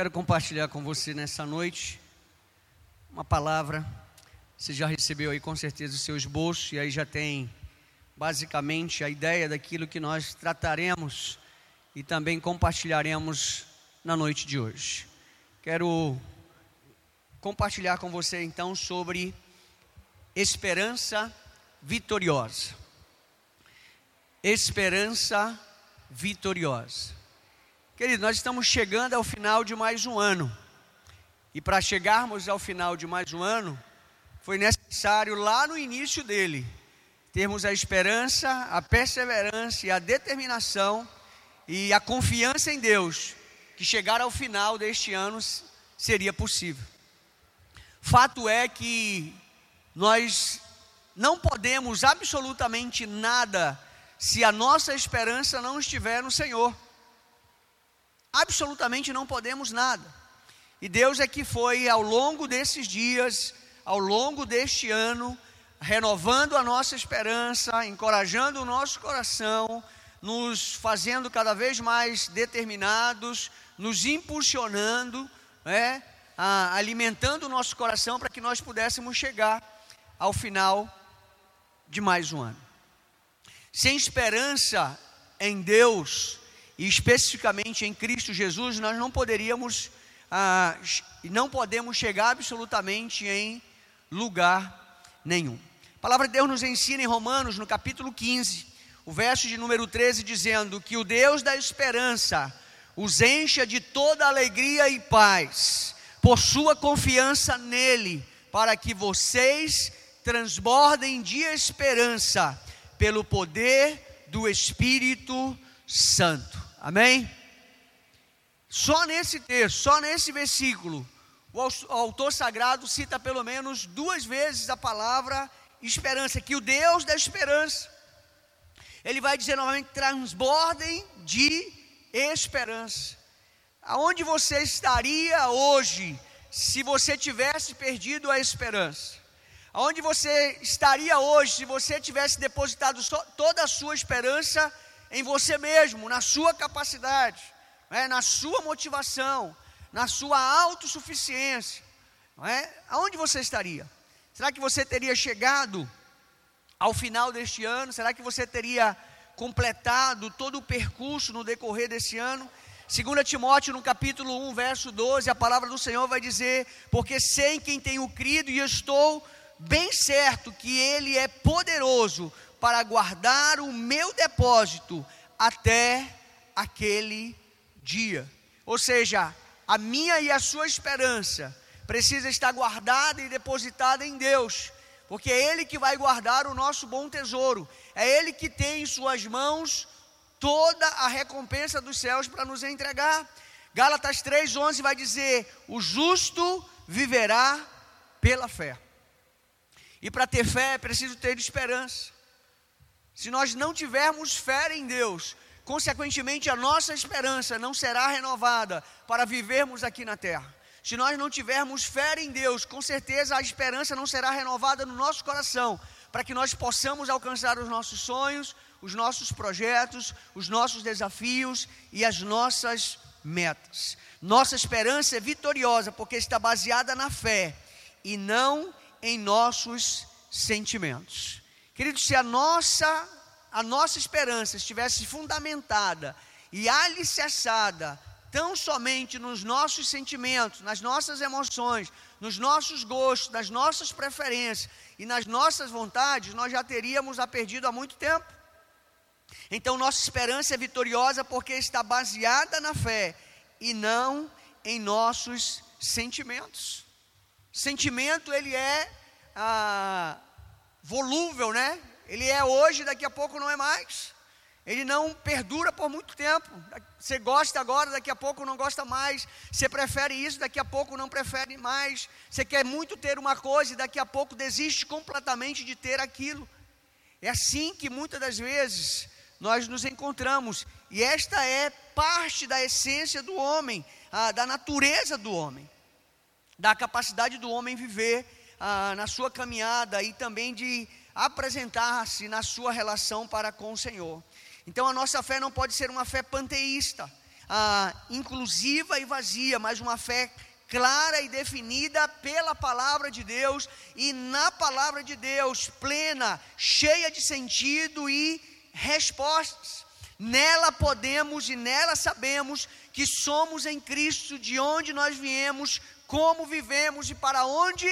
Quero compartilhar com você nessa noite uma palavra. Você já recebeu aí com certeza o seu esboço e aí já tem basicamente a ideia daquilo que nós trataremos e também compartilharemos na noite de hoje. Quero compartilhar com você então sobre esperança vitoriosa. Esperança vitoriosa. Querido, nós estamos chegando ao final de mais um ano. E para chegarmos ao final de mais um ano, foi necessário lá no início dele termos a esperança, a perseverança e a determinação e a confiança em Deus que chegar ao final deste ano seria possível. Fato é que nós não podemos absolutamente nada se a nossa esperança não estiver no Senhor. Absolutamente não podemos nada. E Deus é que foi ao longo desses dias, ao longo deste ano, renovando a nossa esperança, encorajando o nosso coração, nos fazendo cada vez mais determinados, nos impulsionando, né, a, alimentando o nosso coração para que nós pudéssemos chegar ao final de mais um ano. Sem esperança em Deus, e especificamente em Cristo Jesus, nós não poderíamos, ah, não podemos chegar absolutamente em lugar nenhum. A palavra de Deus nos ensina em Romanos, no capítulo 15, o verso de número 13, dizendo que o Deus da esperança os encha de toda alegria e paz, por sua confiança nele, para que vocês transbordem de esperança pelo poder do Espírito Santo. Amém? Só nesse texto, só nesse versículo, o autor sagrado cita pelo menos duas vezes a palavra esperança, que o Deus da esperança, ele vai dizer novamente: transbordem de esperança. Aonde você estaria hoje se você tivesse perdido a esperança? Aonde você estaria hoje se você tivesse depositado toda a sua esperança em você mesmo, na sua capacidade, é? na sua motivação, na sua autossuficiência. Não é? Aonde você estaria? Será que você teria chegado ao final deste ano? Será que você teria completado todo o percurso no decorrer desse ano? 2 Timóteo, no capítulo 1, verso 12, a palavra do Senhor vai dizer: Porque sei quem tenho crido e estou bem certo que Ele é poderoso para guardar o meu depósito até aquele dia. Ou seja, a minha e a sua esperança precisa estar guardada e depositada em Deus, porque é Ele que vai guardar o nosso bom tesouro, é Ele que tem em Suas mãos toda a recompensa dos céus para nos entregar. Gálatas 3,11 vai dizer: O justo viverá pela fé. E para ter fé é preciso ter esperança. Se nós não tivermos fé em Deus, consequentemente a nossa esperança não será renovada para vivermos aqui na terra. Se nós não tivermos fé em Deus, com certeza a esperança não será renovada no nosso coração, para que nós possamos alcançar os nossos sonhos, os nossos projetos, os nossos desafios e as nossas metas. Nossa esperança é vitoriosa porque está baseada na fé e não em nossos sentimentos. Queridos, se a nossa, a nossa esperança estivesse fundamentada e alicerçada tão somente nos nossos sentimentos, nas nossas emoções, nos nossos gostos, nas nossas preferências e nas nossas vontades, nós já teríamos a perdido há muito tempo. Então, nossa esperança é vitoriosa porque está baseada na fé e não em nossos sentimentos. Sentimento, ele é ah, volúvel, né? Ele é hoje, daqui a pouco não é mais. Ele não perdura por muito tempo. Você gosta agora, daqui a pouco não gosta mais. Você prefere isso, daqui a pouco não prefere mais. Você quer muito ter uma coisa e daqui a pouco desiste completamente de ter aquilo. É assim que muitas das vezes nós nos encontramos. E esta é parte da essência do homem, da natureza do homem, da capacidade do homem viver ah, na sua caminhada e também de apresentar-se na sua relação para com o Senhor. Então a nossa fé não pode ser uma fé panteísta. ah, inclusiva e vazia, mas uma fé clara e definida pela palavra de Deus e na palavra de Deus, plena, cheia de sentido e respostas. Nela podemos e nela sabemos que somos em Cristo, de onde nós viemos, como vivemos e para onde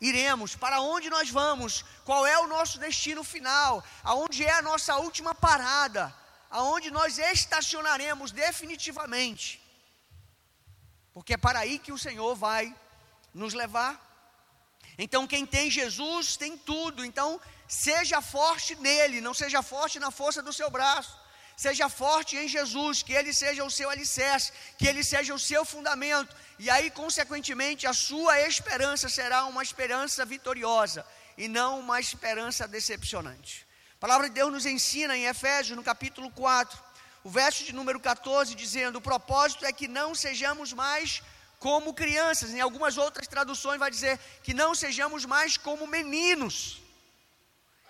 iremos, para onde nós vamos, qual é o nosso destino final, aonde é a nossa última parada, aonde nós estacionaremos definitivamente porque é para aí que o Senhor vai nos levar. Então, quem tem Jesus tem tudo. Então, seja forte nele, não seja forte na força do seu braço. Seja forte em Jesus, que ele seja o seu alicerce, que ele seja o seu fundamento. E aí, consequentemente, a sua esperança será uma esperança vitoriosa e não uma esperança decepcionante. A palavra de Deus nos ensina em Efésios, no capítulo 4, o verso de número 14 dizendo: o propósito é que não sejamos mais como crianças. Em algumas outras traduções vai dizer que não sejamos mais como meninos,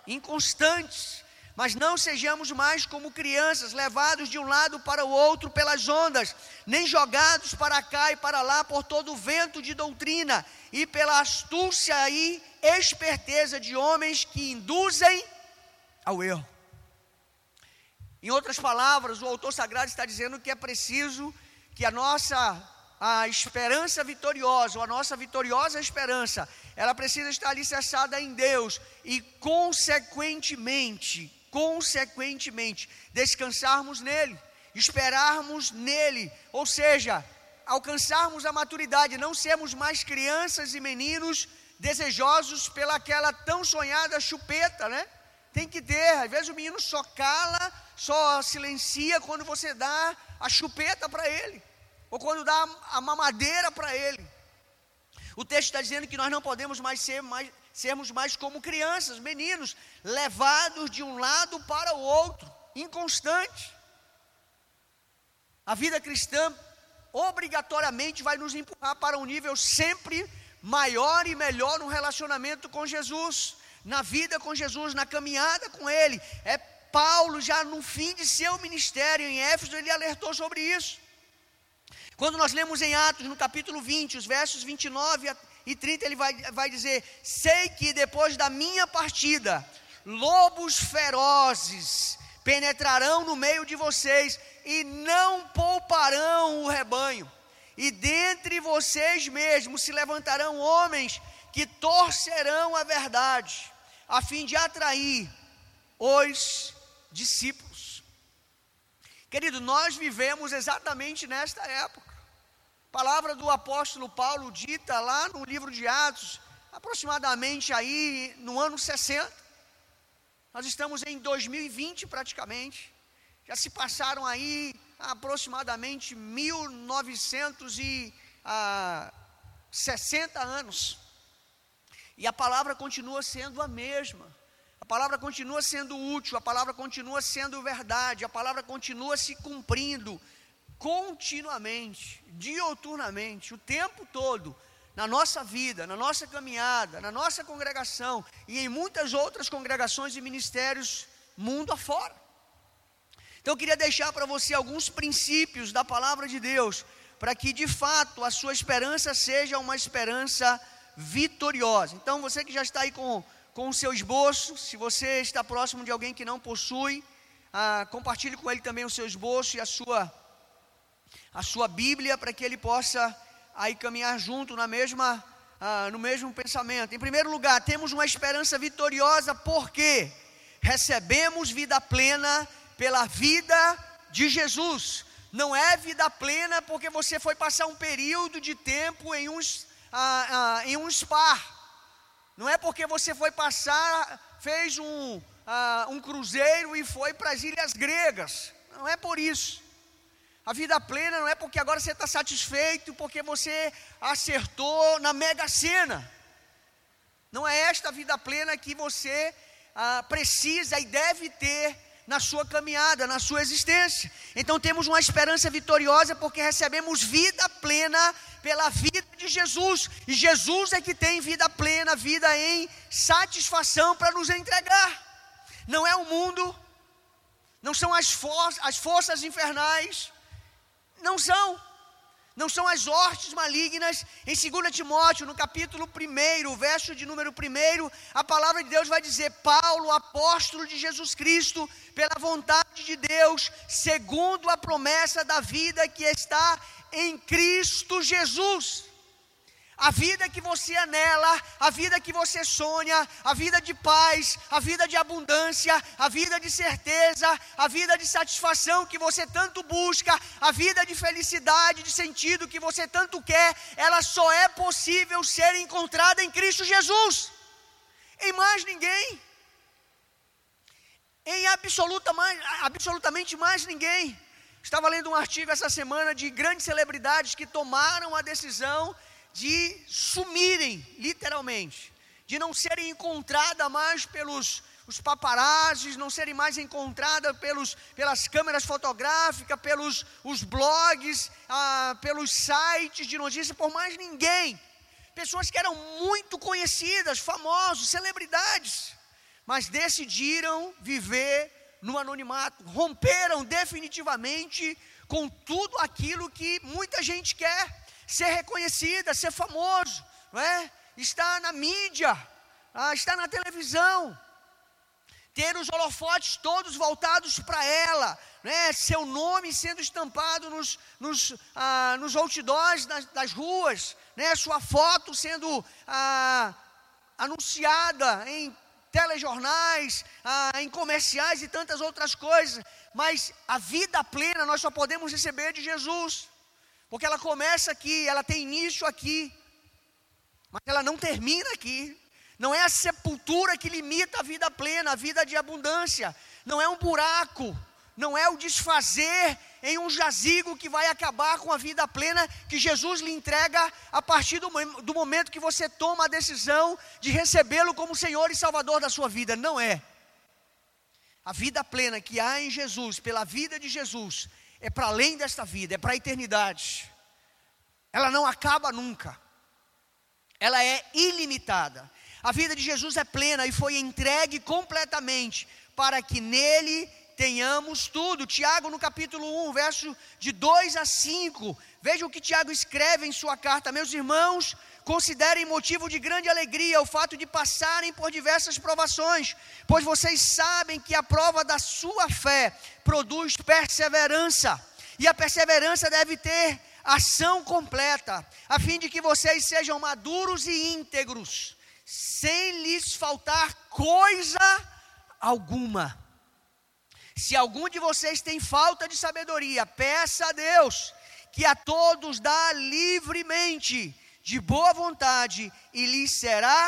inconstantes, mas não sejamos mais como crianças, levados de um lado para o outro pelas ondas, nem jogados para cá e para lá por todo o vento de doutrina e pela astúcia e esperteza de homens que induzem ao erro. Em outras palavras, o autor sagrado está dizendo que é preciso que a nossa a esperança vitoriosa, ou a nossa vitoriosa esperança, ela precisa estar alicerçada em Deus e consequentemente, consequentemente, descansarmos nele, esperarmos nele, ou seja, alcançarmos a maturidade, não sermos mais crianças e meninos desejosos pelaquela tão sonhada chupeta, né? Tem que ter, às vezes o menino só cala só silencia quando você dá a chupeta para ele, ou quando dá a mamadeira para ele. O texto está dizendo que nós não podemos mais, ser mais sermos mais como crianças, meninos, levados de um lado para o outro, inconstante. A vida cristã obrigatoriamente vai nos empurrar para um nível sempre maior e melhor no relacionamento com Jesus, na vida com Jesus, na caminhada com Ele. É Paulo, já no fim de seu ministério em Éfeso, ele alertou sobre isso. Quando nós lemos em Atos, no capítulo 20, os versos 29 e 30, ele vai, vai dizer: Sei que depois da minha partida, lobos ferozes penetrarão no meio de vocês e não pouparão o rebanho. E dentre vocês mesmos se levantarão homens que torcerão a verdade, a fim de atrair os discípulos. Querido, nós vivemos exatamente nesta época. Palavra do apóstolo Paulo dita lá no livro de Atos, aproximadamente aí no ano 60. Nós estamos em 2020 praticamente. Já se passaram aí aproximadamente 1960 ah, anos. E a palavra continua sendo a mesma palavra continua sendo útil, a palavra continua sendo verdade, a palavra continua se cumprindo continuamente, dioturnamente, o tempo todo, na nossa vida, na nossa caminhada, na nossa congregação e em muitas outras congregações e ministérios mundo afora. Então eu queria deixar para você alguns princípios da palavra de Deus, para que de fato a sua esperança seja uma esperança vitoriosa. Então você que já está aí com com o seu esboço. Se você está próximo de alguém que não possui, ah, compartilhe com ele também o seu esboço e a sua, a sua Bíblia, para que ele possa aí caminhar junto na mesma, ah, no mesmo pensamento. Em primeiro lugar, temos uma esperança vitoriosa, porque recebemos vida plena pela vida de Jesus. Não é vida plena porque você foi passar um período de tempo em, uns, ah, ah em um spa não é porque você foi passar, fez um, um cruzeiro e foi para as ilhas gregas. Não é por isso. A vida plena não é porque agora você está satisfeito, porque você acertou na mega sena. Não é esta vida plena que você uh, precisa e deve ter na sua caminhada, na sua existência. Então temos uma esperança vitoriosa porque recebemos vida plena pela vida de Jesus. E Jesus é que tem vida plena, vida em satisfação para nos entregar. Não é o mundo, não são as, for as forças infernais, Não são. Não são as hortes malignas. Em 2 Timóteo, no capítulo 1, verso de número 1, a palavra de Deus vai dizer: Paulo, apóstolo de Jesus Cristo, pela vontade de Deus, segundo a promessa da vida que está em Cristo Jesus a vida que você anela, a vida que você sonha, a vida de paz, a vida de abundância, a vida de certeza, a vida de satisfação que você tanto busca, a vida de felicidade, de sentido que você tanto quer, ela só é possível ser encontrada em Cristo Jesus, em mais ninguém, em absoluta mais, absolutamente mais ninguém. Estava lendo um artigo essa semana de grandes celebridades que tomaram a decisão de sumirem, literalmente, de não serem encontradas mais pelos os paparazzis, não serem mais encontradas pelos, pelas câmeras fotográficas, pelos os blogs, ah, pelos sites de notícias, por mais ninguém. Pessoas que eram muito conhecidas, famosos, celebridades, mas decidiram viver no anonimato, romperam definitivamente com tudo aquilo que muita gente quer ser reconhecida, ser famoso, não é? estar na mídia, ah, estar na televisão, ter os holofotes todos voltados para ela, né? seu nome sendo estampado nos, nos, ah, nos outdoors das, das ruas, né? sua foto sendo ah, anunciada em telejornais, ah, em comerciais e tantas outras coisas, mas a vida plena nós só podemos receber de Jesus. Porque ela começa aqui, ela tem início aqui, mas ela não termina aqui. Não é a sepultura que limita a vida plena, a vida de abundância. Não é um buraco, não é o desfazer em um jazigo que vai acabar com a vida plena que Jesus lhe entrega a partir do, do momento que você toma a decisão de recebê-lo como Senhor e Salvador da sua vida. Não é. A vida plena que há em Jesus, pela vida de Jesus, é para além desta vida, é para a eternidade. Ela não acaba nunca. Ela é ilimitada. A vida de Jesus é plena e foi entregue completamente para que nele tenhamos tudo. Tiago, no capítulo 1, verso de 2 a 5. Veja o que Tiago escreve em sua carta. Meus irmãos, considerem motivo de grande alegria o fato de passarem por diversas provações, pois vocês sabem que a prova da sua fé produz perseverança, e a perseverança deve ter ação completa, a fim de que vocês sejam maduros e íntegros, sem lhes faltar coisa alguma. Se algum de vocês tem falta de sabedoria, peça a Deus, que a todos dá livremente de boa vontade e lhe será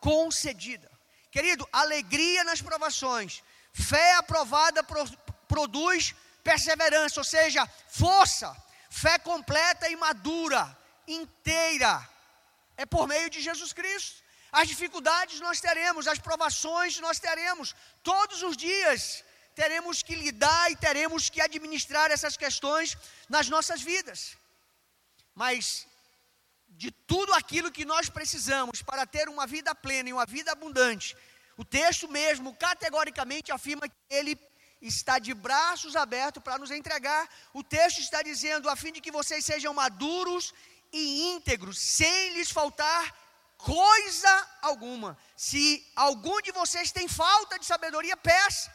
concedida. Querido, alegria nas provações, fé aprovada pro, produz perseverança, ou seja, força, fé completa e madura, inteira, é por meio de Jesus Cristo. As dificuldades nós teremos, as provações nós teremos, todos os dias teremos que lidar e teremos que administrar essas questões nas nossas vidas. Mas de tudo aquilo que nós precisamos para ter uma vida plena e uma vida abundante, o texto mesmo categoricamente afirma que ele está de braços abertos para nos entregar. O texto está dizendo a fim de que vocês sejam maduros e íntegros, sem lhes faltar coisa alguma. Se algum de vocês tem falta de sabedoria, peça.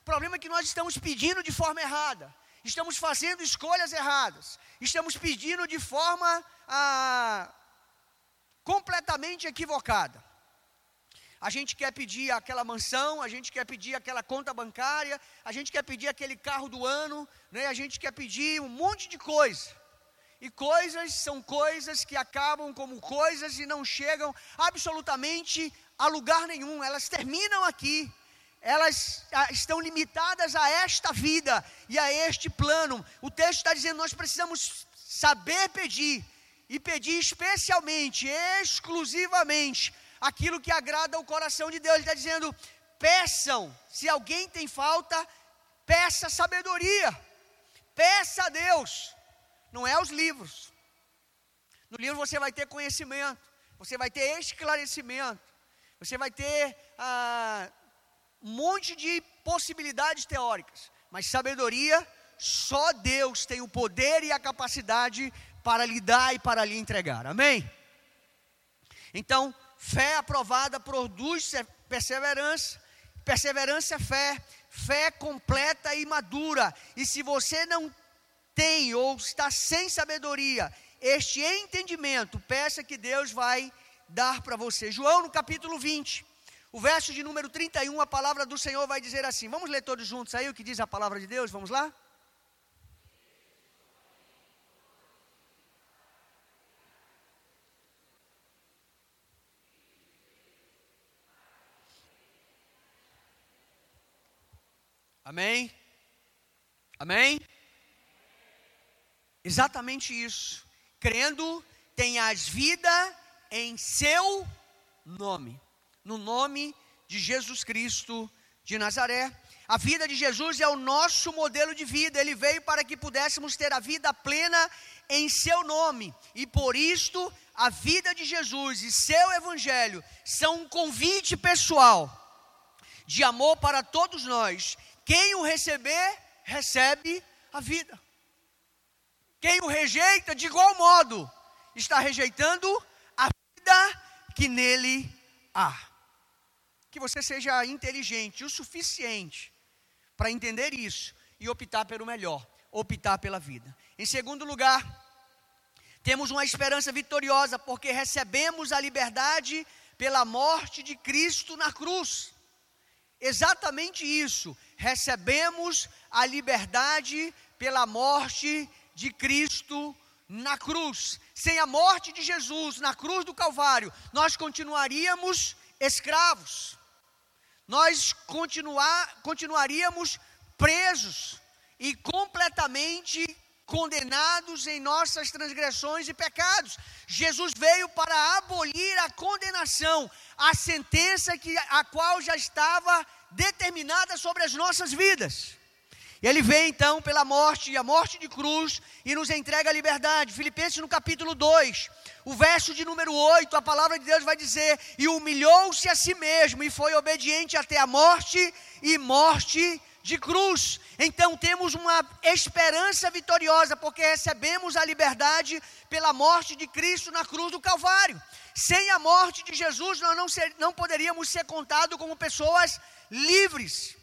O problema é que nós estamos pedindo de forma errada, estamos fazendo escolhas erradas, estamos pedindo de forma ah, completamente equivocada. A gente quer pedir aquela mansão, a gente quer pedir aquela conta bancária, a gente quer pedir aquele carro do ano, né? a gente quer pedir um monte de coisa. E coisas são coisas que acabam como coisas e não chegam absolutamente a lugar nenhum, elas terminam aqui elas ah, estão limitadas a esta vida e a este plano. O texto está dizendo: nós precisamos saber pedir, e pedir especialmente, exclusivamente, aquilo que agrada ao coração de Deus. Ele está dizendo: peçam, se alguém tem falta, peça sabedoria, peça a Deus, não é os livros. No livro você vai ter conhecimento, você vai ter esclarecimento, você vai ter ah, um monte de possibilidades teóricas, mas sabedoria só Deus tem o poder e a capacidade para lhe dar e para lhe entregar. Amém? Então, fé aprovada produz perseverança, perseverança é fé, fé completa e madura. E se você não tem ou está sem sabedoria, este entendimento, peça que Deus vai dar para você. João no capítulo 20, o verso de número 31, a palavra do Senhor vai dizer assim: vamos ler todos juntos aí o que diz a palavra de Deus? Vamos lá? Amém? Amém? Exatamente isso. Crendo, tenhas vida em seu nome no nome de Jesus Cristo de Nazaré. A vida de Jesus é o nosso modelo de vida. Ele veio para que pudéssemos ter a vida plena em seu nome. E por isto, a vida de Jesus e seu evangelho são um convite pessoal de amor para todos nós. Quem o receber, recebe a vida. Quem o rejeita, de igual modo, está rejeitando a vida que nele há que você seja inteligente o suficiente para entender isso e optar pelo melhor, optar pela vida. Em segundo lugar, temos uma esperança vitoriosa, porque recebemos a liberdade pela morte de Cristo na cruz. Exatamente isso, recebemos a liberdade pela morte de Cristo na cruz. Sem a morte de Jesus na cruz do Calvário, nós continuaríamos escravos nós continuar, continuaríamos presos e completamente condenados em nossas transgressões e pecados. Jesus veio para abolir a condenação, a sentença que a qual já estava determinada sobre as nossas vidas. Ele vem então pela morte, e a morte de cruz, e nos entrega a liberdade. Filipenses no capítulo 2, o verso de número 8, a palavra de Deus vai dizer: E humilhou-se a si mesmo, e foi obediente até a morte, e morte de cruz. Então temos uma esperança vitoriosa, porque recebemos a liberdade pela morte de Cristo na cruz do Calvário. Sem a morte de Jesus, nós não, ser, não poderíamos ser contados como pessoas livres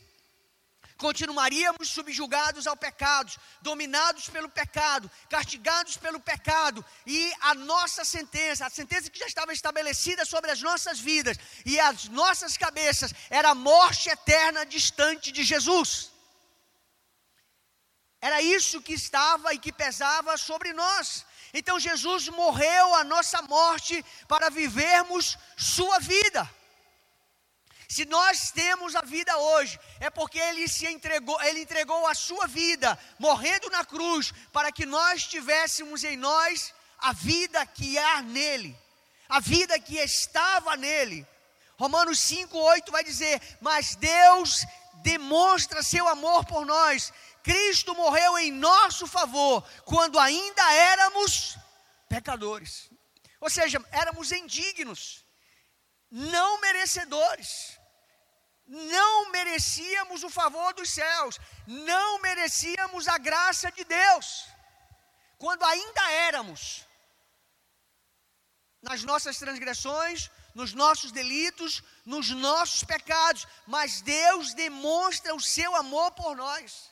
continuaríamos subjugados ao pecado, dominados pelo pecado, castigados pelo pecado, e a nossa sentença, a sentença que já estava estabelecida sobre as nossas vidas e as nossas cabeças, era a morte eterna distante de Jesus. Era isso que estava e que pesava sobre nós. Então Jesus morreu a nossa morte para vivermos sua vida. Se nós temos a vida hoje, é porque ele se entregou, ele entregou a sua vida, morrendo na cruz, para que nós tivéssemos em nós a vida que há nele, a vida que estava nele. Romanos 5:8 vai dizer: "Mas Deus demonstra seu amor por nós. Cristo morreu em nosso favor quando ainda éramos pecadores." Ou seja, éramos indignos, não merecedores. Não merecíamos o favor dos céus, não merecíamos a graça de Deus, quando ainda éramos, nas nossas transgressões, nos nossos delitos, nos nossos pecados, mas Deus demonstra o seu amor por nós,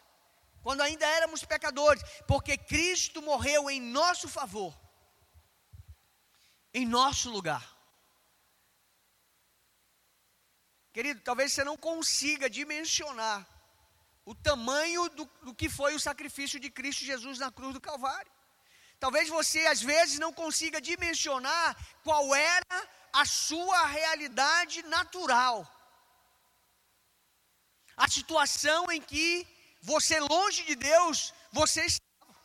quando ainda éramos pecadores, porque Cristo morreu em nosso favor, em nosso lugar. Querido, talvez você não consiga dimensionar o tamanho do, do, que foi o sacrifício de Cristo Jesus na cruz do Calvário. Talvez você, às vezes, não consiga dimensionar qual era a sua realidade natural. A situação em que você, longe de Deus, você estava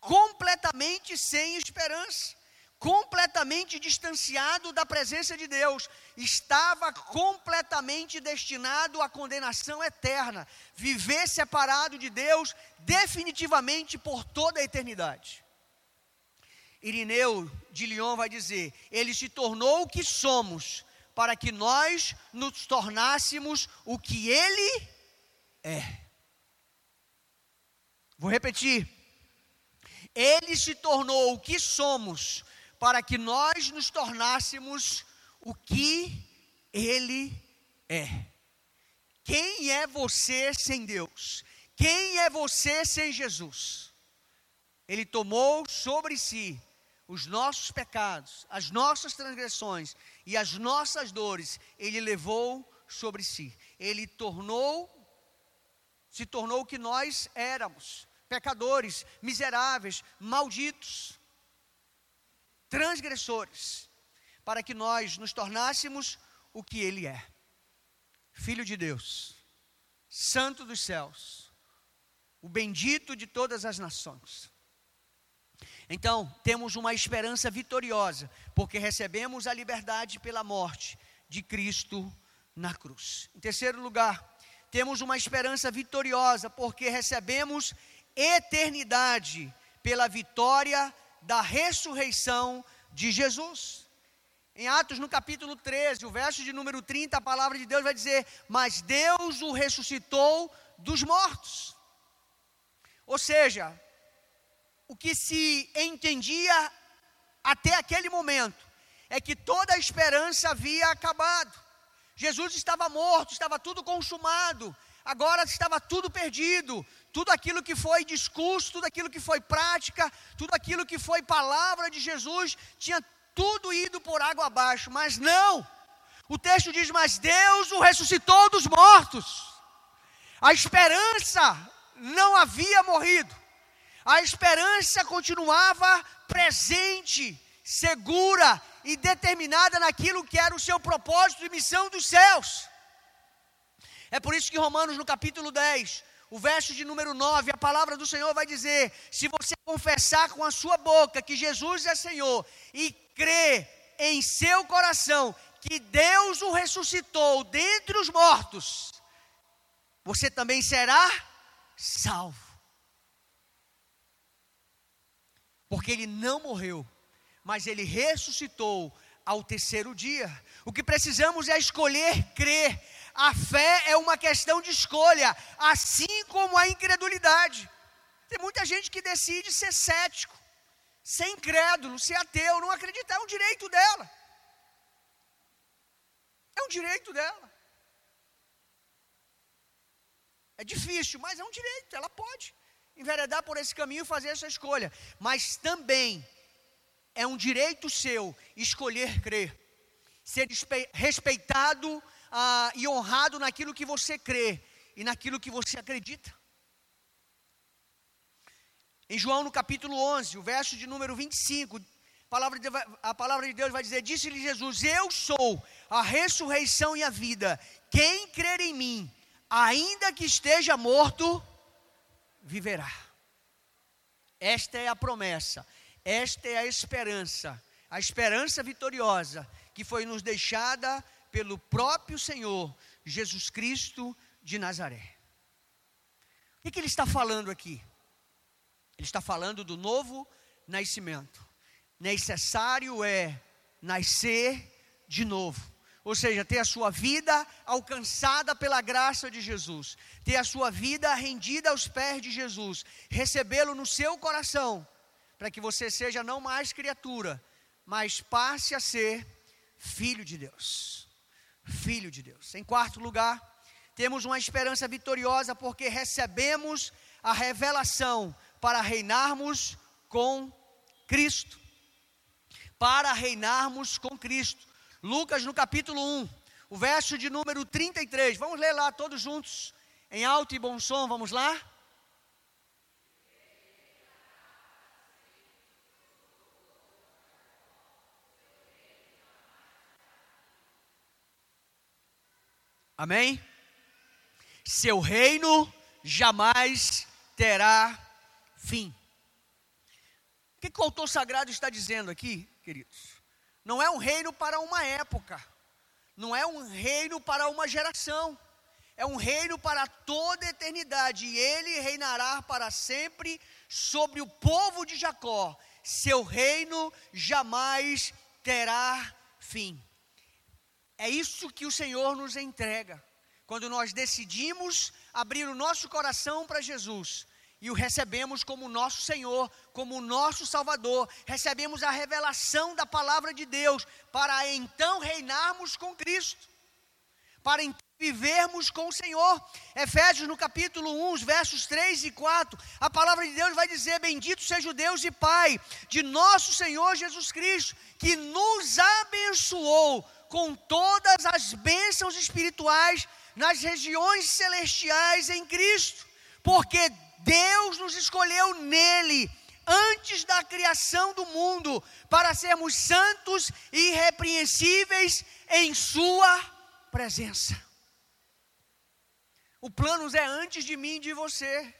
completamente sem esperança completamente distanciado da presença de Deus, estava completamente destinado à condenação eterna, viver separado de Deus definitivamente por toda a eternidade. Irineu de Lyon vai dizer: Ele se tornou o que somos, para que nós nos tornássemos o que Ele é. Vou repetir. Ele se tornou o que somos para que nós nos tornássemos o que ele é. Quem é você sem Deus? Quem é você sem Jesus? Ele tomou sobre si os nossos pecados, as nossas transgressões e as nossas dores, ele levou sobre si. Ele tornou se tornou o que nós éramos, pecadores, miseráveis, malditos, transgressores, para que nós nos tornássemos o que ele é. Filho de Deus, santo dos céus, o bendito de todas as nações. Então, temos uma esperança vitoriosa, porque recebemos a liberdade pela morte de Cristo na cruz. Em terceiro lugar, temos uma esperança vitoriosa, porque recebemos eternidade pela vitória da ressurreição de Jesus. Em Atos, no capítulo 13, o verso de número 30, a palavra de Deus vai dizer: Mas Deus o ressuscitou dos mortos. Ou seja, o que se entendia até aquele momento é que toda a esperança havia acabado. Jesus estava morto, estava tudo consumado, agora estava tudo perdido. Tudo aquilo que foi discurso, tudo aquilo que foi prática, tudo aquilo que foi palavra de Jesus, tinha tudo ido por água abaixo, mas não. O texto diz: Mas Deus o ressuscitou dos mortos. A esperança não havia morrido a esperança continuava presente, segura e determinada naquilo que era o seu propósito e missão dos céus. É por isso que Romanos, no capítulo 10, o verso de número 9, a palavra do Senhor vai dizer: se você confessar com a sua boca que Jesus é Senhor e crer em seu coração que Deus o ressuscitou dentre os mortos, você também será salvo. porque ele não morreu, mas ele ressuscitou ao terceiro dia. O que precisamos é escolher crer. A fé é uma questão de escolha, assim como a incredulidade. Tem muita gente que decide ser cético, ser incrédulo, ser ateu, não acreditar, é um direito dela. É um direito dela. É difícil, mas é um direito, ela pode enveredar por esse caminho e fazer essa escolha. Mas também é um direito seu escolher crer, ser respeitado ah, e honrado naquilo que você crê e naquilo que você acredita. Em João, no capítulo 11, o verso de número 25, a palavra de a palavra de Deus vai dizer: Disse-lhe Jesus: Eu sou a ressurreição e a vida. Quem crer em mim, ainda que esteja morto, viverá. Esta é a promessa, esta é a esperança, a esperança vitoriosa que foi nos deixada pelo próprio Senhor Jesus Cristo de Nazaré. O que, ele está falando aqui? Ele está falando do novo nascimento. Necessário é nascer de novo ou seja, ter a sua vida alcançada pela graça de Jesus, ter a sua vida rendida aos pés de Jesus, recebê-lo no seu coração, para que você seja não mais criatura, mas passe a ser filho de Deus. Filho de Deus. Em quarto lugar, temos uma esperança vitoriosa porque recebemos a revelação para reinarmos com Cristo. Para reinarmos com Cristo. Lucas no capítulo 1, o verso de número 33. Vamos ler lá todos juntos, em alto e bom som, vamos lá? Amém? Seu reino jamais terá fim. O que, o autor sagrado está dizendo aqui, queridos? Não é um reino para uma época, não é um reino para uma geração, é um reino para toda a eternidade, e ele reinará para sempre sobre o povo de Jacó. Seu reino jamais terá fim. É isso que o Senhor nos entrega. Quando nós decidimos abrir o nosso coração para Jesus e o recebemos como nosso Senhor, como nosso Salvador, recebemos a revelação da palavra de Deus para então reinarmos com Cristo, para então vivermos com o Senhor. Efésios no capítulo 1, os versos 3 e 4, a palavra de Deus vai dizer: Bendito seja o Deus e Pai de nosso Senhor Jesus Cristo, que nos abençoou com todas as bênçãos espirituais nas regiões celestiais em Cristo, porque Deus nos escolheu nele antes da criação do mundo para sermos santos e irrepreensíveis em Sua presença. O plano é antes de mim e de você.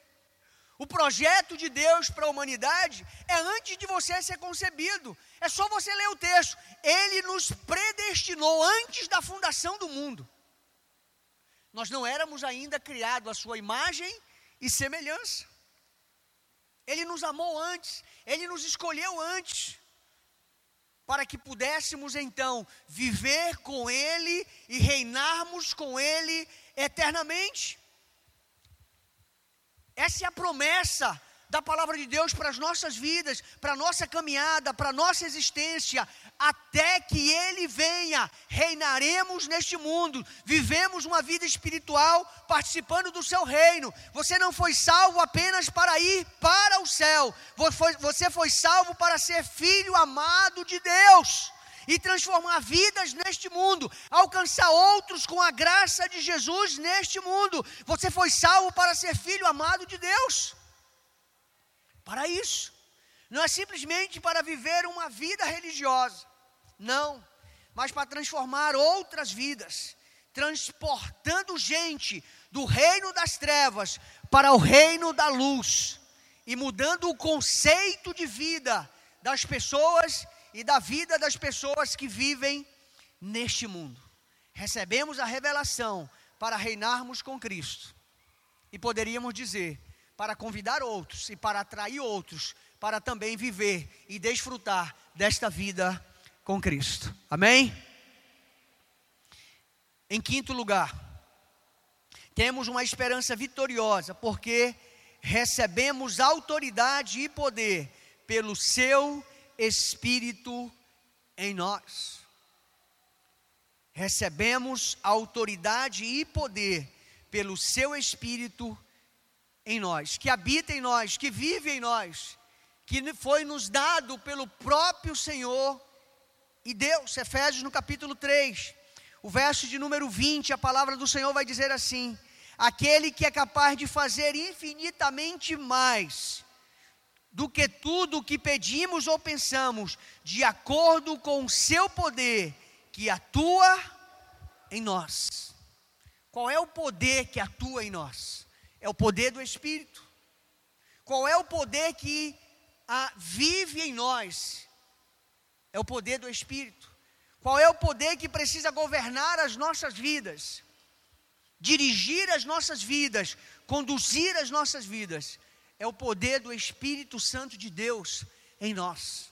O projeto de Deus para a humanidade é antes de você ser concebido. É só você ler o texto. Ele nos predestinou antes da fundação do mundo. Nós não éramos ainda criados à sua imagem e semelhança. Ele nos amou antes, ele nos escolheu antes, para que pudéssemos então viver com ele e reinarmos com ele eternamente. Essa é a promessa da palavra de Deus para as nossas vidas, para a nossa caminhada, para a nossa existência, até que Ele venha, reinaremos neste mundo, vivemos uma vida espiritual participando do Seu reino. Você não foi salvo apenas para ir para o céu, você foi salvo para ser filho amado de Deus e transformar vidas neste mundo, alcançar outros com a graça de Jesus neste mundo. Você foi salvo para ser filho amado de Deus para isso. Não é simplesmente para viver uma vida religiosa, não, mas para transformar outras vidas, transportando gente do reino das trevas para o reino da luz e mudando o conceito de vida das pessoas e da vida das pessoas que vivem neste mundo. Recebemos a revelação para reinarmos com Cristo. E poderíamos dizer para convidar outros e para atrair outros para também viver e desfrutar desta vida com Cristo. Amém? Em quinto lugar, temos uma esperança vitoriosa, porque recebemos autoridade e poder pelo seu Espírito em nós. Recebemos autoridade e poder pelo seu Espírito em nós, que habita em nós, que vive em nós, que foi nos dado pelo próprio Senhor e Deus. Efésios no capítulo 3, o verso de número 20, a palavra do Senhor vai dizer assim: Aquele que é capaz de fazer infinitamente mais do que tudo o que pedimos ou pensamos, de acordo com o seu poder que atua em nós. Qual é o poder que atua em nós? É o poder do Espírito. Qual é o poder que ah, vive em nós? É o poder do Espírito. Qual é o poder que precisa governar as nossas vidas, dirigir as nossas vidas, conduzir as nossas vidas? É o poder do Espírito Santo de Deus em nós.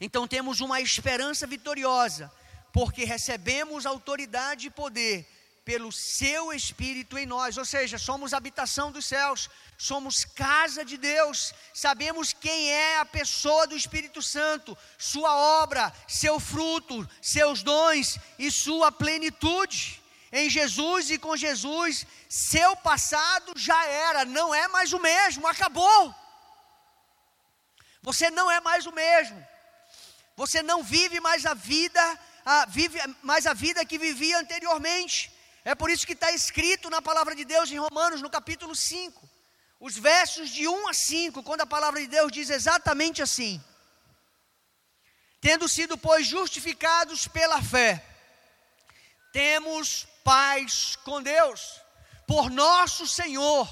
Então temos uma esperança vitoriosa, porque recebemos autoridade e poder pelo seu Espírito em nós, ou seja, somos habitação dos céus, somos casa de Deus, sabemos quem é a pessoa do Espírito Santo, sua obra, seu fruto, seus dons e sua plenitude. Em Jesus e com Jesus, seu passado já era, não é mais o mesmo, acabou. Você não é mais o mesmo. Você não vive mais a vida, a, vive mais a vida que vivia anteriormente. É por isso que está escrito na palavra de Deus em Romanos, no capítulo 5, os versos de 1 a 5, quando a palavra de Deus diz exatamente assim: Tendo sido, pois, justificados pela fé, temos paz com Deus, por nosso Senhor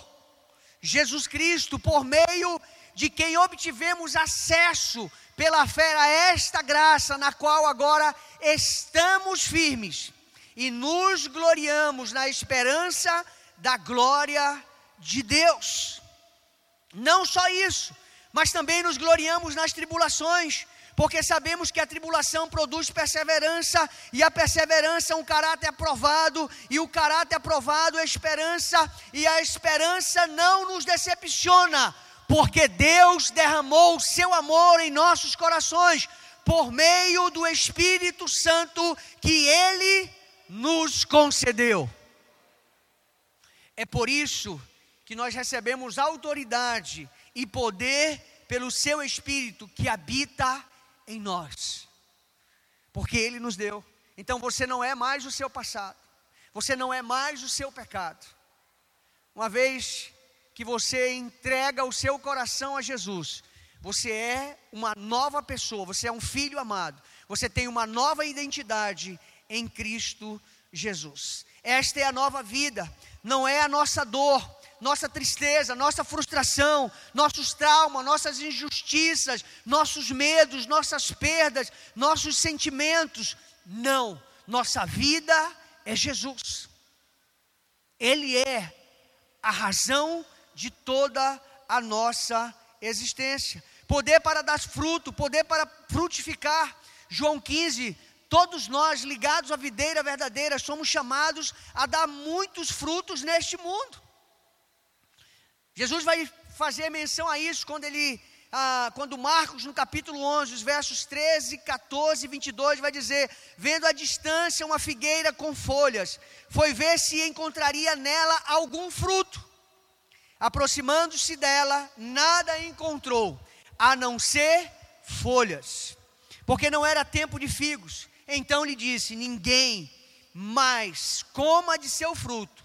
Jesus Cristo, por meio de quem obtivemos acesso pela fé a esta graça, na qual agora estamos firmes e nos gloriamos na esperança da glória de Deus. Não só isso, mas também nos gloriamos nas tribulações, porque sabemos que a tribulação produz perseverança, e a perseverança é um caráter aprovado, e o caráter aprovado é esperança, e a esperança não nos decepciona, porque Deus derramou o seu amor em nossos corações, por meio do Espírito Santo que Ele nos concedeu. É por isso que nós recebemos autoridade e poder pelo seu Espírito que habita em nós, porque Ele nos deu. Então você não é mais o seu passado, você não é mais o seu pecado. Uma vez que você entrega o seu coração a Jesus, você é uma nova pessoa, você é um filho amado, você tem uma nova identidade em Cristo Jesus. Esta é a nova vida, não é a nossa dor, nossa tristeza, nossa frustração, nossos traumas, nossas injustiças, nossos medos, nossas perdas, nossos sentimentos. Não, nossa vida é Jesus. Ele é a razão de toda a nossa existência. Poder para dar fruto, poder para frutificar. João 15, todos nós ligados à videira verdadeira somos chamados a dar muitos frutos neste mundo. Jesus vai fazer menção a isso quando ele, ah, quando Marcos, no capítulo 11, os versos 13, 14 e 22, vai dizer: Vendo à distância uma figueira com folhas, foi ver se encontraria nela algum fruto. Aproximando-se dela, nada encontrou, a não ser folhas, porque não era tempo de figos. Então lhe disse: Ninguém mais coma de seu fruto.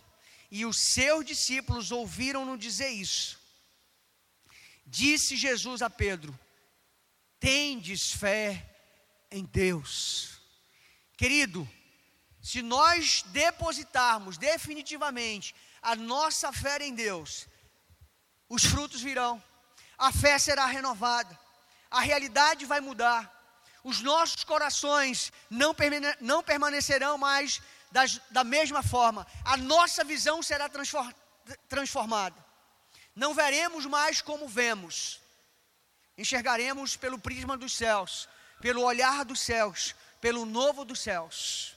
E os seus discípulos ouviram-no dizer isso. Disse Jesus a Pedro: Tendes fé em Deus. Querido, se nós depositarmos definitivamente a nossa fé em Deus, os frutos virão, a fé será renovada, a realidade vai mudar, os nossos corações não, não permanecerão mais da mesma forma, a nossa visão será transformada. Não veremos mais como vemos, enxergaremos pelo prisma dos céus, pelo olhar dos céus, pelo novo dos céus.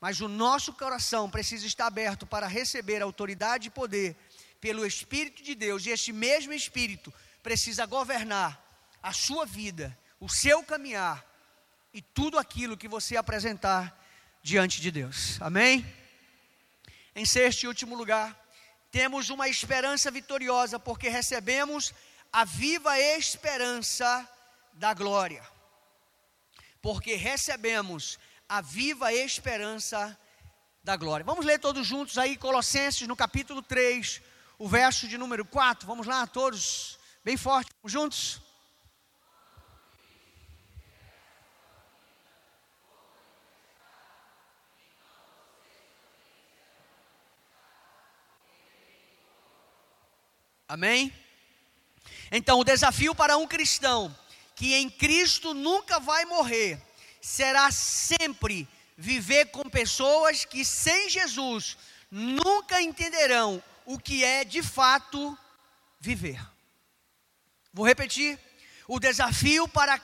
Mas o nosso coração precisa estar aberto para receber autoridade e poder pelo Espírito de Deus, e este mesmo Espírito precisa governar a sua vida, o seu caminhar e tudo aquilo que você apresentar diante de Deus. Amém? Em sexto e último lugar, temos uma esperança vitoriosa, porque recebemos a viva esperança da glória. Porque recebemos a viva esperança da glória. Vamos ler todos juntos aí, Colossenses, no capítulo 3, o verso de número 4. Vamos lá, todos, bem forte, juntos. Amém? Então, o desafio para um cristão que em Cristo nunca vai morrer será sempre viver com pessoas que sem Jesus nunca entenderão o que é de fato viver. Vou repetir: o desafio para,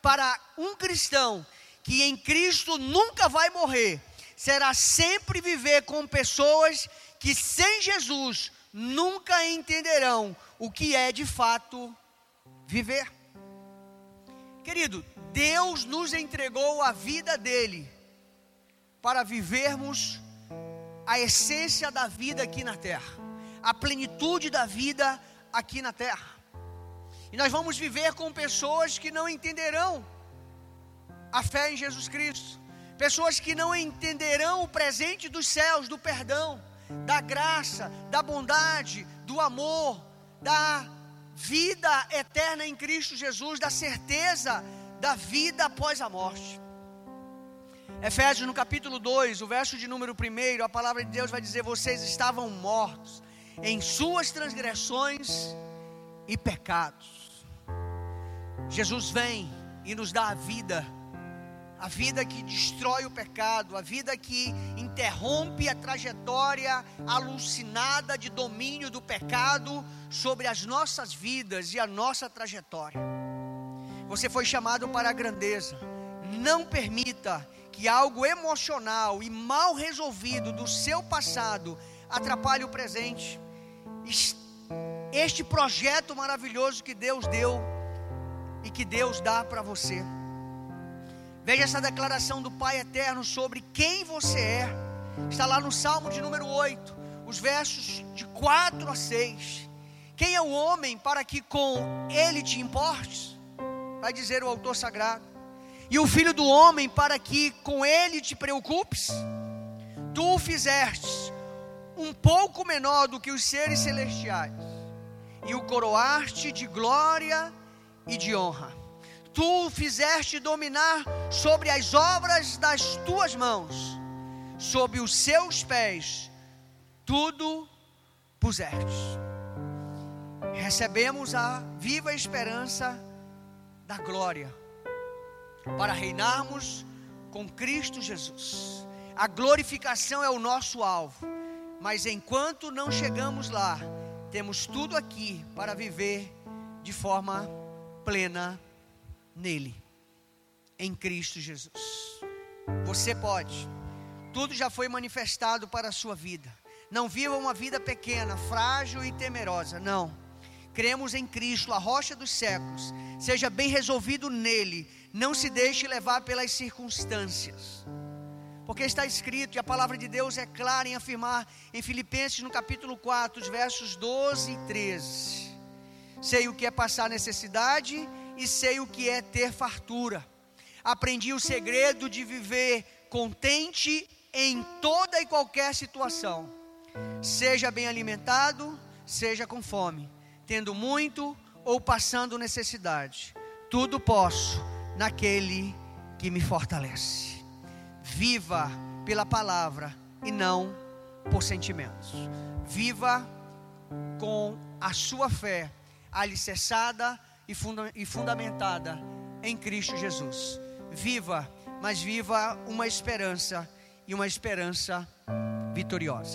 para um cristão que em Cristo nunca vai morrer será sempre viver com pessoas que sem Jesus nunca entenderão o que é de fato viver. Querido, Deus nos entregou a vida dele para vivermos a essência da vida aqui na terra, a plenitude da vida aqui na terra. E nós vamos viver com pessoas que não entenderão a fé em Jesus Cristo, pessoas que não entenderão o presente dos céus, do perdão da graça, da bondade, do amor, da vida eterna em Cristo Jesus, da certeza da vida após a morte. Efésios no capítulo 2, o verso de número 1, a palavra de Deus vai dizer: Vocês estavam mortos em suas transgressões e pecados. Jesus vem e nos dá a vida a vida que destrói o pecado, a vida que interrompe a trajetória alucinada de domínio do pecado sobre as nossas vidas e a nossa trajetória. Você foi chamado para a grandeza. Não permita que algo emocional e mal resolvido do seu passado atrapalhe o presente. Este projeto maravilhoso que Deus deu e que Deus dá para você. Veja essa declaração do Pai Eterno sobre quem você é. Está lá no Salmo de número 8, os versos de 4 a 6. Quem é o homem para que com ele te importes? Vai dizer o autor sagrado. E o filho do homem para que com ele te preocupes? Tu o fizestes um pouco menor do que os seres celestiais, e o coroaste de glória e de honra tu fizeste dominar sobre as obras das tuas mãos, sob os seus pés, tudo pusestes. Recebemos a viva esperança da glória, para reinarmos com Cristo Jesus. A glorificação é o nosso alvo, mas enquanto não chegamos lá, temos tudo aqui para viver de forma plena nele, em Cristo Jesus. Você pode, tudo já foi manifestado para a sua vida. Não viva uma vida pequena, frágil e temerosa, não. Cremos em Cristo, a rocha dos séculos. Seja bem resolvido nele, não se deixe levar pelas circunstâncias. Porque está escrito, e a palavra de Deus é clara em afirmar em Filipenses no capítulo 4, os versos 12 e 13. Sei o que é passar necessidade e sei o que é ter fartura. Aprendi o segredo de viver contente em toda e qualquer situação. Seja bem alimentado, seja com fome, tendo muito ou passando necessidade. Tudo posso naquele que me fortalece. Viva pela palavra e não por sentimentos. Viva com a sua fé alicerçada e, funda e fundamentada em Cristo Jesus. Viva, mas viva uma esperança e uma esperança vitoriosa.